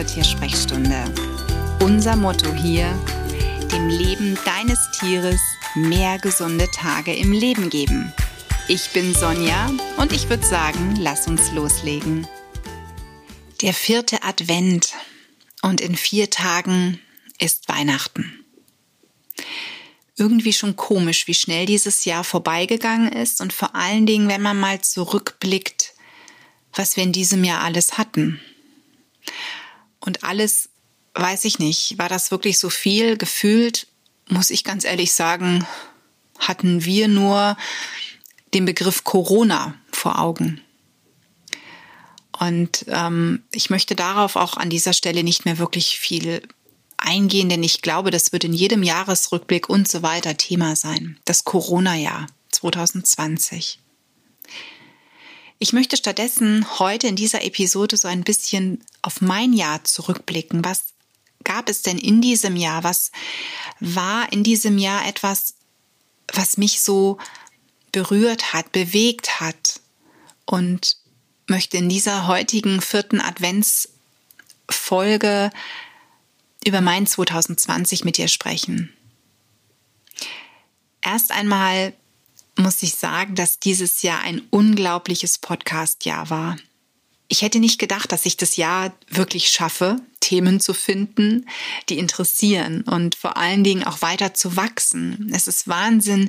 zur Tiersprechstunde. Unser Motto hier, dem Leben deines Tieres mehr gesunde Tage im Leben geben. Ich bin Sonja und ich würde sagen, lass uns loslegen. Der vierte Advent und in vier Tagen ist Weihnachten. Irgendwie schon komisch, wie schnell dieses Jahr vorbeigegangen ist und vor allen Dingen, wenn man mal zurückblickt, was wir in diesem Jahr alles hatten. Und alles, weiß ich nicht, war das wirklich so viel? Gefühlt, muss ich ganz ehrlich sagen, hatten wir nur den Begriff Corona vor Augen. Und ähm, ich möchte darauf auch an dieser Stelle nicht mehr wirklich viel eingehen, denn ich glaube, das wird in jedem Jahresrückblick und so weiter Thema sein. Das Corona-Jahr 2020. Ich möchte stattdessen heute in dieser Episode so ein bisschen auf mein Jahr zurückblicken. Was gab es denn in diesem Jahr? Was war in diesem Jahr etwas, was mich so berührt hat, bewegt hat? Und möchte in dieser heutigen vierten Adventsfolge über mein 2020 mit dir sprechen. Erst einmal muss ich sagen, dass dieses Jahr ein unglaubliches Podcast-Jahr war. Ich hätte nicht gedacht, dass ich das Jahr wirklich schaffe, Themen zu finden, die interessieren und vor allen Dingen auch weiter zu wachsen. Es ist Wahnsinn,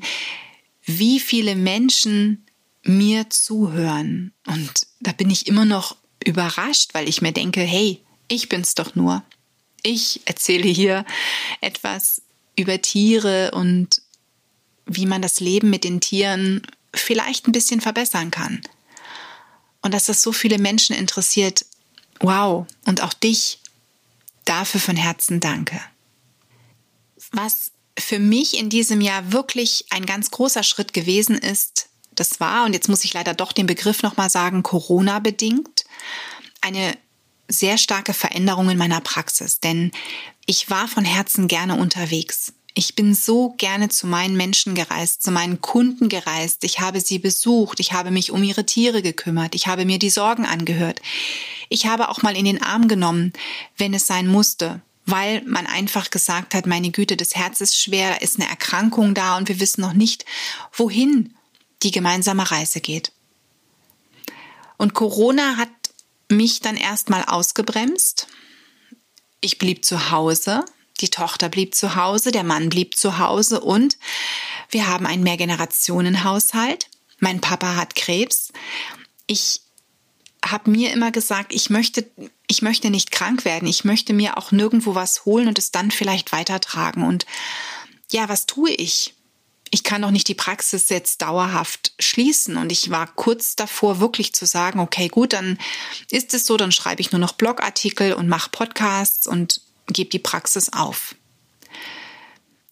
wie viele Menschen mir zuhören. Und da bin ich immer noch überrascht, weil ich mir denke, hey, ich bin's doch nur. Ich erzähle hier etwas über Tiere und wie man das Leben mit den Tieren vielleicht ein bisschen verbessern kann. Und dass das so viele Menschen interessiert, wow, und auch dich, dafür von Herzen danke. Was für mich in diesem Jahr wirklich ein ganz großer Schritt gewesen ist, das war, und jetzt muss ich leider doch den Begriff nochmal sagen, Corona bedingt, eine sehr starke Veränderung in meiner Praxis, denn ich war von Herzen gerne unterwegs. Ich bin so gerne zu meinen Menschen gereist, zu meinen Kunden gereist. Ich habe sie besucht. Ich habe mich um ihre Tiere gekümmert. Ich habe mir die Sorgen angehört. Ich habe auch mal in den Arm genommen, wenn es sein musste, weil man einfach gesagt hat, meine Güte, das Herz ist schwer, da ist eine Erkrankung da und wir wissen noch nicht, wohin die gemeinsame Reise geht. Und Corona hat mich dann erstmal ausgebremst. Ich blieb zu Hause, die Tochter blieb zu Hause, der Mann blieb zu Hause und wir haben einen Mehrgenerationenhaushalt. Mein Papa hat Krebs. Ich habe mir immer gesagt, ich möchte, ich möchte nicht krank werden. Ich möchte mir auch nirgendwo was holen und es dann vielleicht weitertragen. Und ja, was tue ich? Ich kann doch nicht die Praxis jetzt dauerhaft schließen. Und ich war kurz davor, wirklich zu sagen, okay, gut, dann ist es so, dann schreibe ich nur noch Blogartikel und mache Podcasts und gebe die Praxis auf.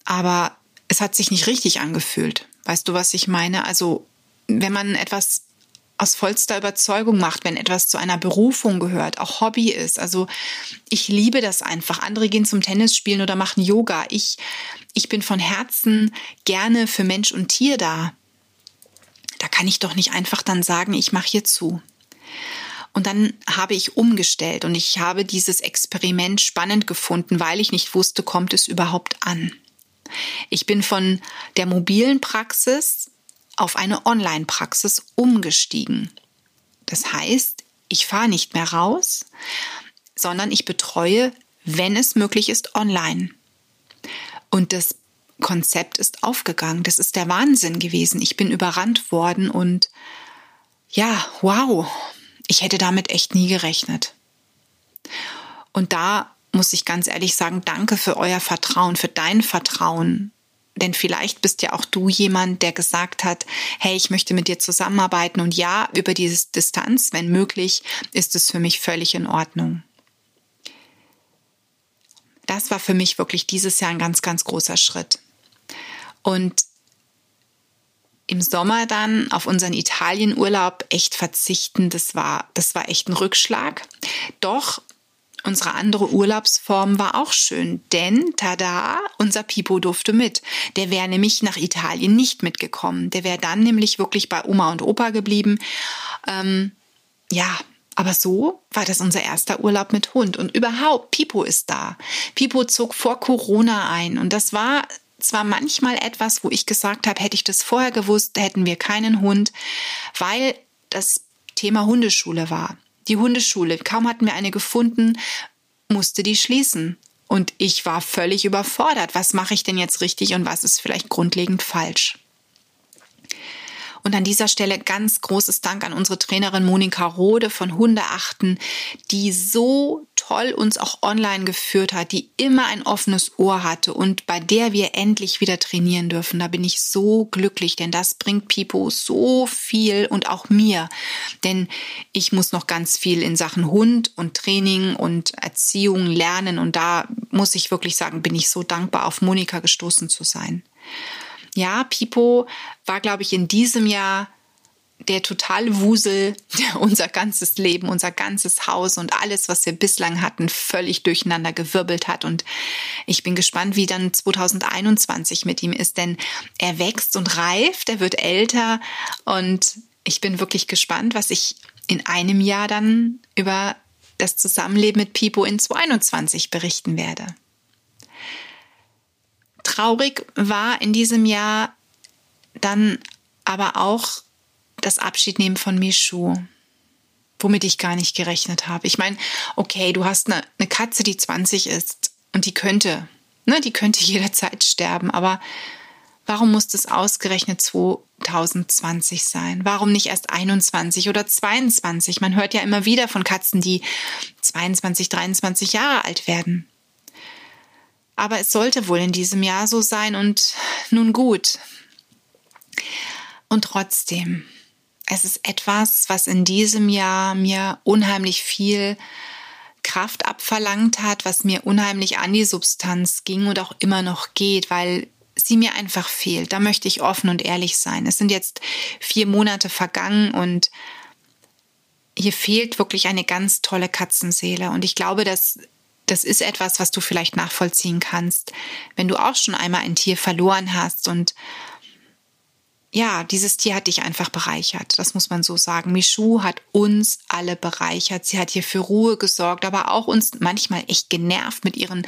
Aber es hat sich nicht richtig angefühlt. Weißt du, was ich meine? Also, wenn man etwas aus vollster Überzeugung macht, wenn etwas zu einer Berufung gehört, auch Hobby ist. Also ich liebe das einfach. Andere gehen zum Tennis spielen oder machen Yoga. Ich, ich bin von Herzen gerne für Mensch und Tier da. Da kann ich doch nicht einfach dann sagen, ich mache hier zu. Und dann habe ich umgestellt und ich habe dieses Experiment spannend gefunden, weil ich nicht wusste, kommt es überhaupt an. Ich bin von der mobilen Praxis auf eine Online-Praxis umgestiegen. Das heißt, ich fahre nicht mehr raus, sondern ich betreue, wenn es möglich ist, online. Und das Konzept ist aufgegangen. Das ist der Wahnsinn gewesen. Ich bin überrannt worden und ja, wow, ich hätte damit echt nie gerechnet. Und da muss ich ganz ehrlich sagen, danke für euer Vertrauen, für dein Vertrauen. Denn vielleicht bist ja auch du jemand, der gesagt hat, hey, ich möchte mit dir zusammenarbeiten und ja, über diese Distanz, wenn möglich, ist es für mich völlig in Ordnung. Das war für mich wirklich dieses Jahr ein ganz, ganz großer Schritt. Und im Sommer dann auf unseren Italienurlaub echt verzichten, das war, das war echt ein Rückschlag. Doch unsere andere Urlaubsform war auch schön, denn tada, unser Pipo durfte mit. Der wäre nämlich nach Italien nicht mitgekommen. Der wäre dann nämlich wirklich bei Oma und Opa geblieben. Ähm, ja, Aber so war das unser erster Urlaub mit Hund. Und überhaupt, Pipo ist da. Pipo zog vor Corona ein. Und das war zwar manchmal etwas, wo ich gesagt habe, hätte ich das vorher gewusst, hätten wir keinen Hund, weil das Thema Hundeschule war. Die Hundeschule, kaum hatten wir eine gefunden, musste die schließen. Und ich war völlig überfordert. Was mache ich denn jetzt richtig und was ist vielleicht grundlegend falsch? Und an dieser Stelle ganz großes Dank an unsere Trainerin Monika Rode von Hundeachten, die so toll uns auch online geführt hat, die immer ein offenes Ohr hatte und bei der wir endlich wieder trainieren dürfen. Da bin ich so glücklich, denn das bringt Pipo so viel und auch mir. Denn ich muss noch ganz viel in Sachen Hund und Training und Erziehung lernen und da muss ich wirklich sagen, bin ich so dankbar, auf Monika gestoßen zu sein. Ja, Pipo war, glaube ich, in diesem Jahr der totale Wusel, der unser ganzes Leben, unser ganzes Haus und alles, was wir bislang hatten, völlig durcheinander gewirbelt hat. Und ich bin gespannt, wie dann 2021 mit ihm ist, denn er wächst und reift, er wird älter und ich bin wirklich gespannt, was ich in einem Jahr dann über das Zusammenleben mit Pipo in 2021 berichten werde. Traurig war in diesem Jahr dann aber auch das Abschiednehmen von Michu, womit ich gar nicht gerechnet habe. Ich meine, okay, du hast eine, eine Katze, die 20 ist und die könnte, ne, die könnte jederzeit sterben, aber warum muss das ausgerechnet 2020 sein? Warum nicht erst 21 oder 22? Man hört ja immer wieder von Katzen, die 22, 23 Jahre alt werden. Aber es sollte wohl in diesem Jahr so sein und nun gut. Und trotzdem, es ist etwas, was in diesem Jahr mir unheimlich viel Kraft abverlangt hat, was mir unheimlich an die Substanz ging und auch immer noch geht, weil sie mir einfach fehlt. Da möchte ich offen und ehrlich sein. Es sind jetzt vier Monate vergangen und hier fehlt wirklich eine ganz tolle Katzenseele. Und ich glaube, dass das ist etwas, was du vielleicht nachvollziehen kannst, wenn du auch schon einmal ein Tier verloren hast und ja, dieses Tier hat dich einfach bereichert. Das muss man so sagen. Michu hat uns alle bereichert. Sie hat hier für Ruhe gesorgt, aber auch uns manchmal echt genervt mit ihren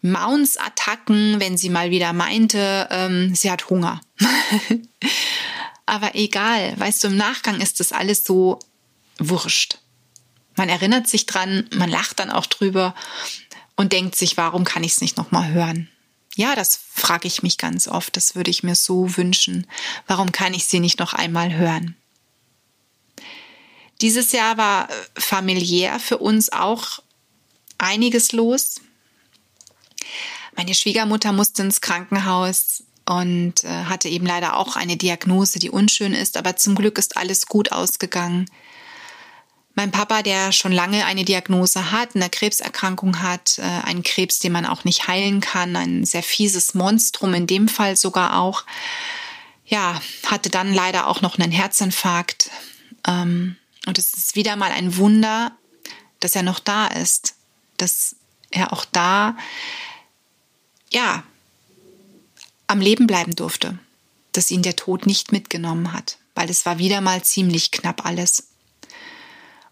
Mounts-Attacken, wenn sie mal wieder meinte, ähm, sie hat Hunger. aber egal, weißt du, im Nachgang ist das alles so wurscht. Man erinnert sich dran, man lacht dann auch drüber und denkt sich, warum kann ich es nicht nochmal hören? Ja, das frage ich mich ganz oft. Das würde ich mir so wünschen. Warum kann ich sie nicht noch einmal hören? Dieses Jahr war äh, familiär für uns auch einiges los. Meine Schwiegermutter musste ins Krankenhaus und äh, hatte eben leider auch eine Diagnose, die unschön ist, aber zum Glück ist alles gut ausgegangen. Mein Papa, der schon lange eine Diagnose hat, eine Krebserkrankung hat, äh, einen Krebs, den man auch nicht heilen kann, ein sehr fieses Monstrum, in dem Fall sogar auch, ja, hatte dann leider auch noch einen Herzinfarkt. Ähm, und es ist wieder mal ein Wunder, dass er noch da ist, dass er auch da, ja, am Leben bleiben durfte, dass ihn der Tod nicht mitgenommen hat, weil es war wieder mal ziemlich knapp alles.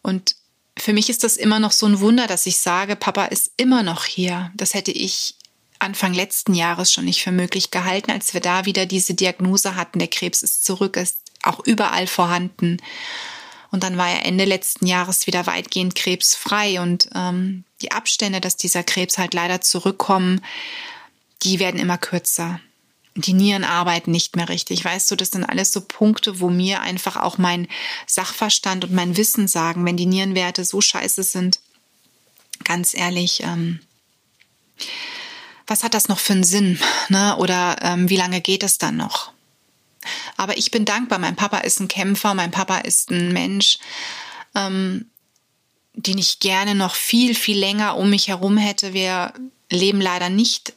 Und für mich ist das immer noch so ein Wunder, dass ich sage, Papa ist immer noch hier. Das hätte ich Anfang letzten Jahres schon nicht für möglich gehalten, als wir da wieder diese Diagnose hatten, der Krebs ist zurück, ist auch überall vorhanden. Und dann war er Ende letzten Jahres wieder weitgehend krebsfrei. Und ähm, die Abstände, dass dieser Krebs halt leider zurückkommen, die werden immer kürzer die Nieren arbeiten nicht mehr richtig. Weißt du, das sind alles so Punkte, wo mir einfach auch mein Sachverstand und mein Wissen sagen, wenn die Nierenwerte so scheiße sind, ganz ehrlich, ähm, was hat das noch für einen Sinn? Ne? Oder ähm, wie lange geht es dann noch? Aber ich bin dankbar. Mein Papa ist ein Kämpfer, mein Papa ist ein Mensch, ähm, den ich gerne noch viel, viel länger um mich herum hätte. Wir leben leider nicht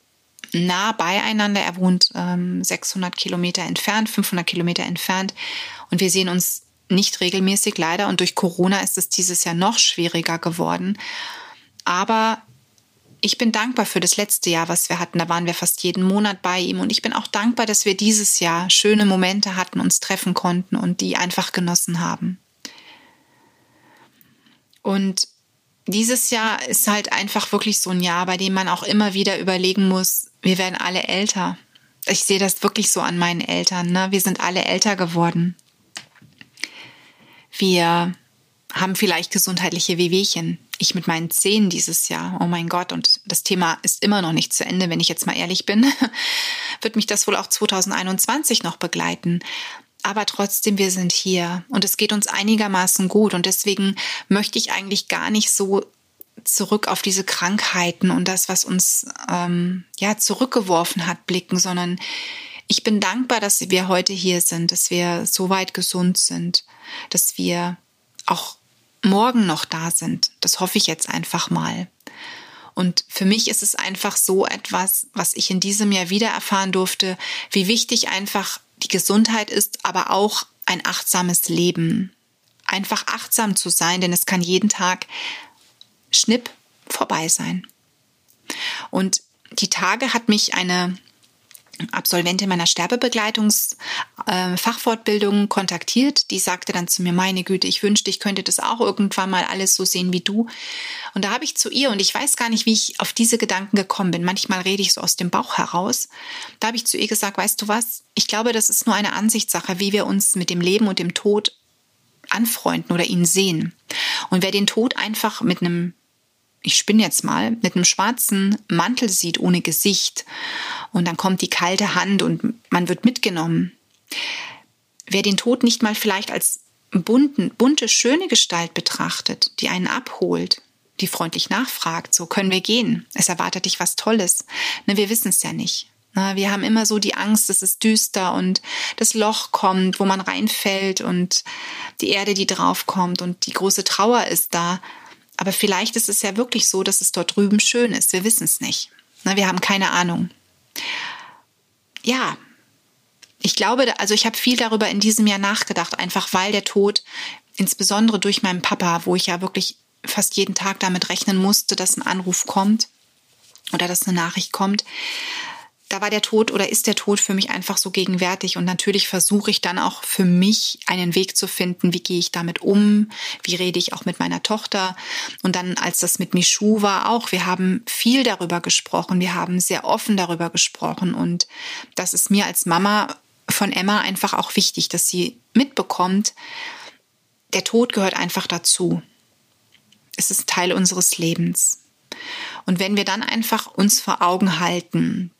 nah beieinander. Er wohnt ähm, 600 Kilometer entfernt, 500 Kilometer entfernt. Und wir sehen uns nicht regelmäßig leider. Und durch Corona ist es dieses Jahr noch schwieriger geworden. Aber ich bin dankbar für das letzte Jahr, was wir hatten. Da waren wir fast jeden Monat bei ihm. Und ich bin auch dankbar, dass wir dieses Jahr schöne Momente hatten, uns treffen konnten und die einfach genossen haben. Und dieses Jahr ist halt einfach wirklich so ein Jahr, bei dem man auch immer wieder überlegen muss, wir werden alle älter. Ich sehe das wirklich so an meinen Eltern. Ne? Wir sind alle älter geworden. Wir haben vielleicht gesundheitliche Wehwehchen. Ich mit meinen Zähnen dieses Jahr. Oh mein Gott. Und das Thema ist immer noch nicht zu Ende, wenn ich jetzt mal ehrlich bin. Wird mich das wohl auch 2021 noch begleiten. Aber trotzdem, wir sind hier und es geht uns einigermaßen gut. Und deswegen möchte ich eigentlich gar nicht so zurück auf diese Krankheiten und das, was uns ähm, ja zurückgeworfen hat, blicken, sondern ich bin dankbar, dass wir heute hier sind, dass wir so weit gesund sind, dass wir auch morgen noch da sind. Das hoffe ich jetzt einfach mal. Und für mich ist es einfach so etwas, was ich in diesem Jahr wieder erfahren durfte, wie wichtig einfach die Gesundheit ist, aber auch ein achtsames Leben. Einfach achtsam zu sein, denn es kann jeden Tag schnipp vorbei sein. Und die Tage hat mich eine Absolventin meiner Sterbebegleitungsfachfortbildung äh, kontaktiert. Die sagte dann zu mir, meine Güte, ich wünschte, ich könnte das auch irgendwann mal alles so sehen wie du. Und da habe ich zu ihr, und ich weiß gar nicht, wie ich auf diese Gedanken gekommen bin. Manchmal rede ich so aus dem Bauch heraus. Da habe ich zu ihr gesagt, weißt du was? Ich glaube, das ist nur eine Ansichtssache, wie wir uns mit dem Leben und dem Tod anfreunden oder ihn sehen. Und wer den Tod einfach mit einem ich spinne jetzt mal, mit einem schwarzen Mantel sieht ohne Gesicht und dann kommt die kalte Hand und man wird mitgenommen. Wer den Tod nicht mal vielleicht als bunten, bunte, schöne Gestalt betrachtet, die einen abholt, die freundlich nachfragt, so können wir gehen, es erwartet dich was Tolles. Ne, wir wissen es ja nicht. Ne, wir haben immer so die Angst, es ist düster und das Loch kommt, wo man reinfällt und die Erde, die draufkommt und die große Trauer ist da. Aber vielleicht ist es ja wirklich so, dass es dort drüben schön ist. Wir wissen es nicht. Na, wir haben keine Ahnung. Ja, ich glaube, also ich habe viel darüber in diesem Jahr nachgedacht, einfach weil der Tod, insbesondere durch meinen Papa, wo ich ja wirklich fast jeden Tag damit rechnen musste, dass ein Anruf kommt oder dass eine Nachricht kommt, da war der Tod oder ist der Tod für mich einfach so gegenwärtig. Und natürlich versuche ich dann auch für mich einen Weg zu finden, wie gehe ich damit um, wie rede ich auch mit meiner Tochter. Und dann, als das mit Michu war, auch, wir haben viel darüber gesprochen, wir haben sehr offen darüber gesprochen. Und das ist mir als Mama von Emma einfach auch wichtig, dass sie mitbekommt, der Tod gehört einfach dazu. Es ist Teil unseres Lebens. Und wenn wir dann einfach uns vor Augen halten,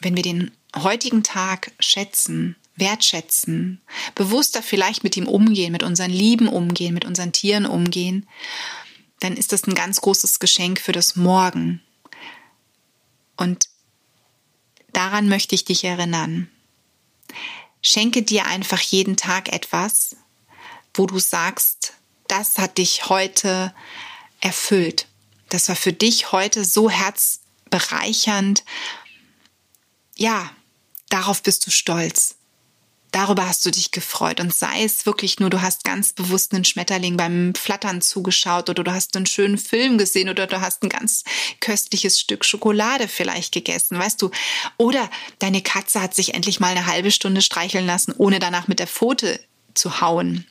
wenn wir den heutigen Tag schätzen, wertschätzen, bewusster vielleicht mit ihm umgehen, mit unseren Lieben umgehen, mit unseren Tieren umgehen, dann ist das ein ganz großes Geschenk für das Morgen. Und daran möchte ich dich erinnern. Schenke dir einfach jeden Tag etwas, wo du sagst, das hat dich heute erfüllt. Das war für dich heute so herzbereichernd ja, darauf bist du stolz. Darüber hast du dich gefreut und sei es wirklich nur, du hast ganz bewusst einen Schmetterling beim Flattern zugeschaut oder du hast einen schönen Film gesehen oder du hast ein ganz köstliches Stück Schokolade vielleicht gegessen, weißt du? Oder deine Katze hat sich endlich mal eine halbe Stunde streicheln lassen, ohne danach mit der Pfote zu hauen.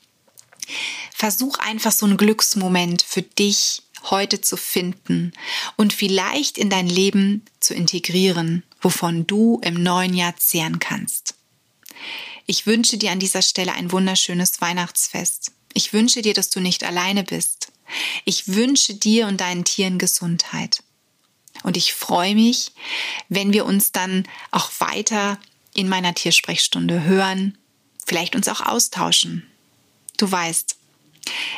Versuch einfach so einen Glücksmoment für dich heute zu finden und vielleicht in dein Leben zu integrieren, wovon du im neuen Jahr zehren kannst. Ich wünsche dir an dieser Stelle ein wunderschönes Weihnachtsfest. Ich wünsche dir, dass du nicht alleine bist. Ich wünsche dir und deinen Tieren Gesundheit. Und ich freue mich, wenn wir uns dann auch weiter in meiner Tiersprechstunde hören, vielleicht uns auch austauschen. Du weißt,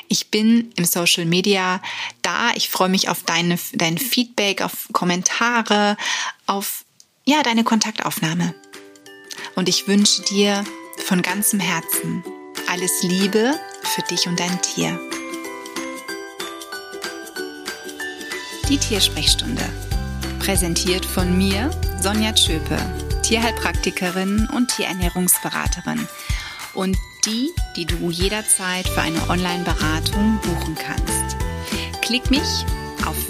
ich bin im Social Media da. Ich freue mich auf deine, dein Feedback, auf Kommentare, auf ja, deine Kontaktaufnahme. Und ich wünsche dir von ganzem Herzen alles Liebe für dich und dein Tier. Die Tiersprechstunde. Präsentiert von mir, Sonja Tschöpe, Tierheilpraktikerin und Tierernährungsberaterin. Und die, die du jederzeit für eine Online-Beratung buchen kannst. Klick mich auf